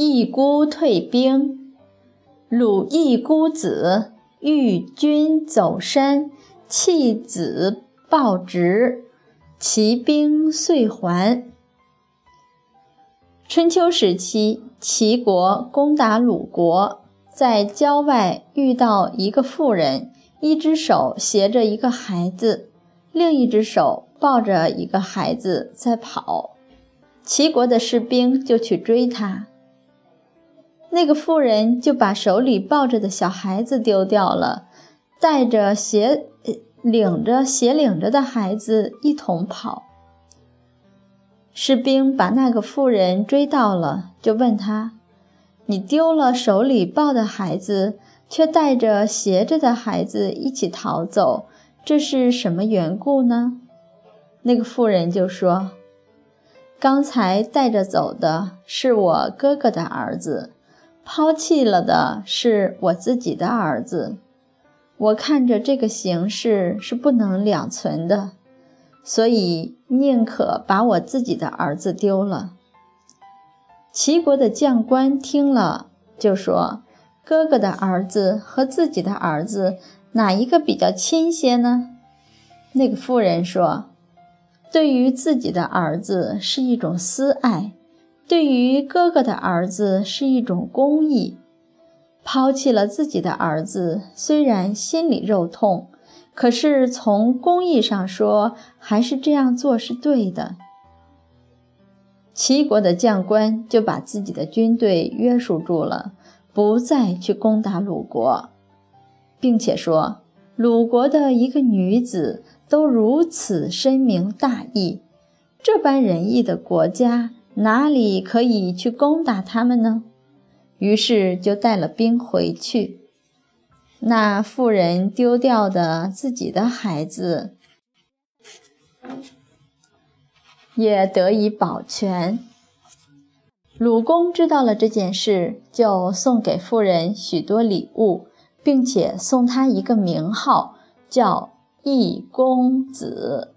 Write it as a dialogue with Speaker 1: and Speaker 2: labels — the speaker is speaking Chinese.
Speaker 1: 义姑退兵，鲁义孤子遇君走身，弃子报职，齐兵遂还。春秋时期，齐国攻打鲁国，在郊外遇到一个妇人，一只手携着一个孩子，另一只手抱着一个孩子在跑。齐国的士兵就去追他，那个妇人就把手里抱着的小孩子丢掉了，带着斜领着斜领着的孩子一同跑。士兵把那个妇人追到了，就问他：“你丢了手里抱的孩子，却带着斜着的孩子一起逃走，这是什么缘故呢？”那个妇人就说：“刚才带着走的是我哥哥的儿子，抛弃了的是我自己的儿子。我看着这个形势是不能两存的。”所以宁可把我自己的儿子丢了。齐国的将官听了，就说：“哥哥的儿子和自己的儿子，哪一个比较亲些呢？”那个妇人说：“对于自己的儿子是一种私爱，对于哥哥的儿子是一种公义。抛弃了自己的儿子，虽然心里肉痛。”可是从公义上说，还是这样做是对的。齐国的将官就把自己的军队约束住了，不再去攻打鲁国，并且说：鲁国的一个女子都如此深明大义，这般仁义的国家，哪里可以去攻打他们呢？于是就带了兵回去。那妇人丢掉的自己的孩子，也得以保全。鲁公知道了这件事，就送给妇人许多礼物，并且送她一个名号，叫义公子。